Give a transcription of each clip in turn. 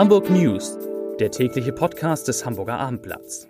Hamburg News, der tägliche Podcast des Hamburger Abendblatts.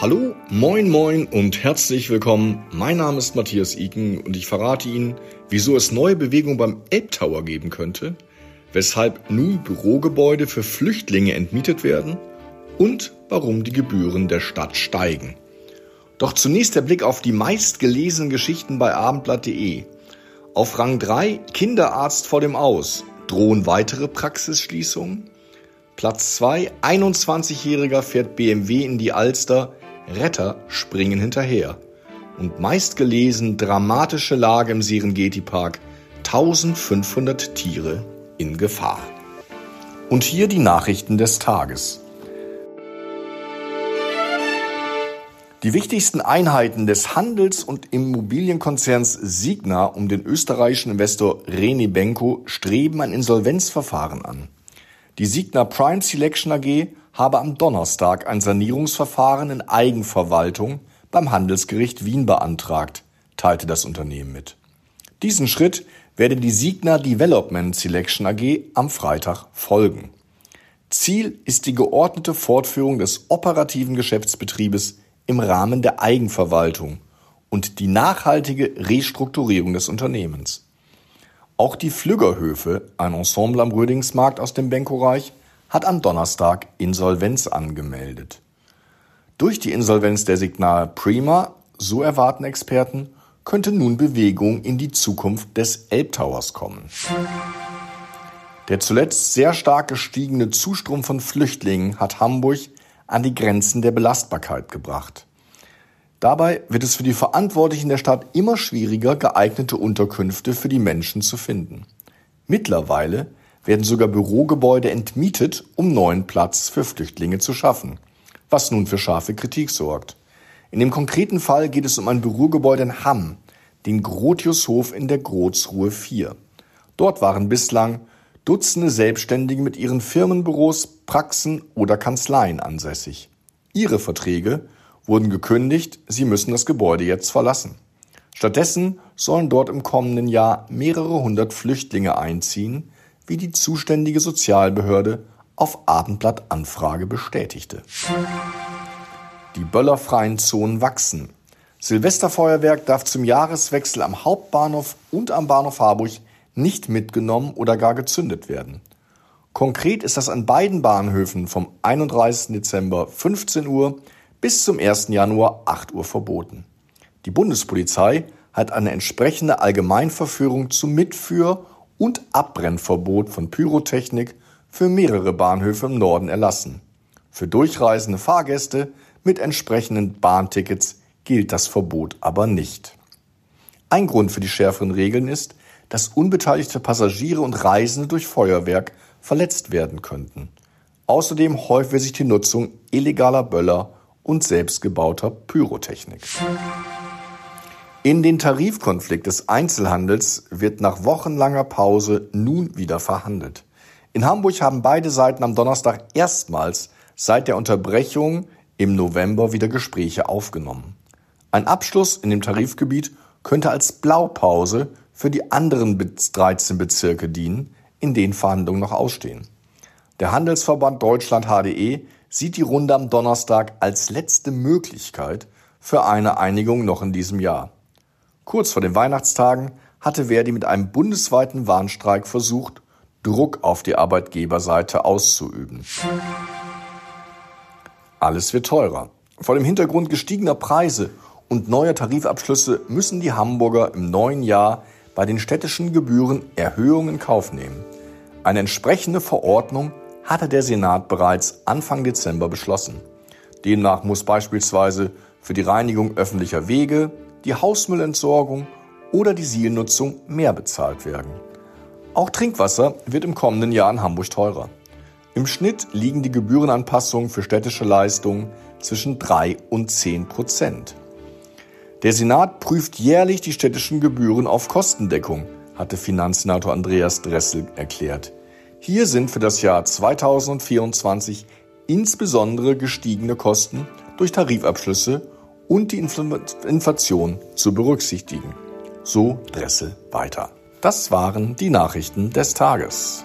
Hallo, moin moin und herzlich willkommen. Mein Name ist Matthias Iken und ich verrate Ihnen, wieso es neue Bewegung beim Elbtower geben könnte, weshalb nun Bürogebäude für Flüchtlinge entmietet werden und warum die Gebühren der Stadt steigen. Doch zunächst der Blick auf die meistgelesenen Geschichten bei abendblatt.de. Auf Rang 3 Kinderarzt vor dem Aus. Drohen weitere Praxisschließungen? Platz 2 21-Jähriger fährt BMW in die Alster. Retter springen hinterher. Und meistgelesen dramatische Lage im Serengeti Park. 1500 Tiere in Gefahr. Und hier die Nachrichten des Tages. Die wichtigsten Einheiten des Handels- und Immobilienkonzerns Signa um den österreichischen Investor René Benko streben ein Insolvenzverfahren an. Die Signa Prime Selection AG habe am Donnerstag ein Sanierungsverfahren in Eigenverwaltung beim Handelsgericht Wien beantragt, teilte das Unternehmen mit. Diesen Schritt werde die Signa Development Selection AG am Freitag folgen. Ziel ist die geordnete Fortführung des operativen Geschäftsbetriebes im Rahmen der Eigenverwaltung und die nachhaltige Restrukturierung des Unternehmens. Auch die Flüggerhöfe, ein Ensemble am Rödingsmarkt aus dem Benkoreich, hat am Donnerstag Insolvenz angemeldet. Durch die Insolvenz der Signal Prima, so erwarten Experten, könnte nun Bewegung in die Zukunft des Elbtowers kommen. Der zuletzt sehr stark gestiegene Zustrom von Flüchtlingen hat Hamburg an die Grenzen der Belastbarkeit gebracht. Dabei wird es für die Verantwortlichen der Stadt immer schwieriger, geeignete Unterkünfte für die Menschen zu finden. Mittlerweile werden sogar Bürogebäude entmietet, um neuen Platz für Flüchtlinge zu schaffen, was nun für scharfe Kritik sorgt. In dem konkreten Fall geht es um ein Bürogebäude in Hamm, den Grotiushof in der Grotsruhe 4. Dort waren bislang Dutzende Selbstständige mit ihren Firmenbüros, Praxen oder Kanzleien ansässig. Ihre Verträge wurden gekündigt, sie müssen das Gebäude jetzt verlassen. Stattdessen sollen dort im kommenden Jahr mehrere hundert Flüchtlinge einziehen, wie die zuständige Sozialbehörde auf Abendblattanfrage bestätigte. Die böllerfreien Zonen wachsen. Silvesterfeuerwerk darf zum Jahreswechsel am Hauptbahnhof und am Bahnhof Harburg nicht mitgenommen oder gar gezündet werden. Konkret ist das an beiden Bahnhöfen vom 31. Dezember 15 Uhr bis zum 1. Januar 8 Uhr verboten. Die Bundespolizei hat eine entsprechende Allgemeinverführung zum Mitführ- und Abbrennverbot von Pyrotechnik für mehrere Bahnhöfe im Norden erlassen. Für durchreisende Fahrgäste mit entsprechenden Bahntickets gilt das Verbot aber nicht. Ein Grund für die schärferen Regeln ist, dass unbeteiligte Passagiere und Reisende durch Feuerwerk verletzt werden könnten. Außerdem häufe sich die Nutzung illegaler Böller und selbstgebauter Pyrotechnik. In den Tarifkonflikt des Einzelhandels wird nach wochenlanger Pause nun wieder verhandelt. In Hamburg haben beide Seiten am Donnerstag erstmals seit der Unterbrechung im November wieder Gespräche aufgenommen. Ein Abschluss in dem Tarifgebiet könnte als Blaupause für die anderen 13 Bezirke dienen, in denen Verhandlungen noch ausstehen. Der Handelsverband Deutschland HDE sieht die Runde am Donnerstag als letzte Möglichkeit für eine Einigung noch in diesem Jahr. Kurz vor den Weihnachtstagen hatte Verdi mit einem bundesweiten Warnstreik versucht, Druck auf die Arbeitgeberseite auszuüben. Alles wird teurer. Vor dem Hintergrund gestiegener Preise und neuer Tarifabschlüsse müssen die Hamburger im neuen Jahr bei den städtischen Gebühren Erhöhungen in Kauf nehmen. Eine entsprechende Verordnung hatte der Senat bereits Anfang Dezember beschlossen. Demnach muss beispielsweise für die Reinigung öffentlicher Wege, die Hausmüllentsorgung oder die Sielnutzung mehr bezahlt werden. Auch Trinkwasser wird im kommenden Jahr in Hamburg teurer. Im Schnitt liegen die Gebührenanpassungen für städtische Leistungen zwischen 3 und 10 Prozent. Der Senat prüft jährlich die städtischen Gebühren auf Kostendeckung, hatte Finanzsenator Andreas Dressel erklärt. Hier sind für das Jahr 2024 insbesondere gestiegene Kosten durch Tarifabschlüsse und die Inflation zu berücksichtigen. So Dressel weiter. Das waren die Nachrichten des Tages.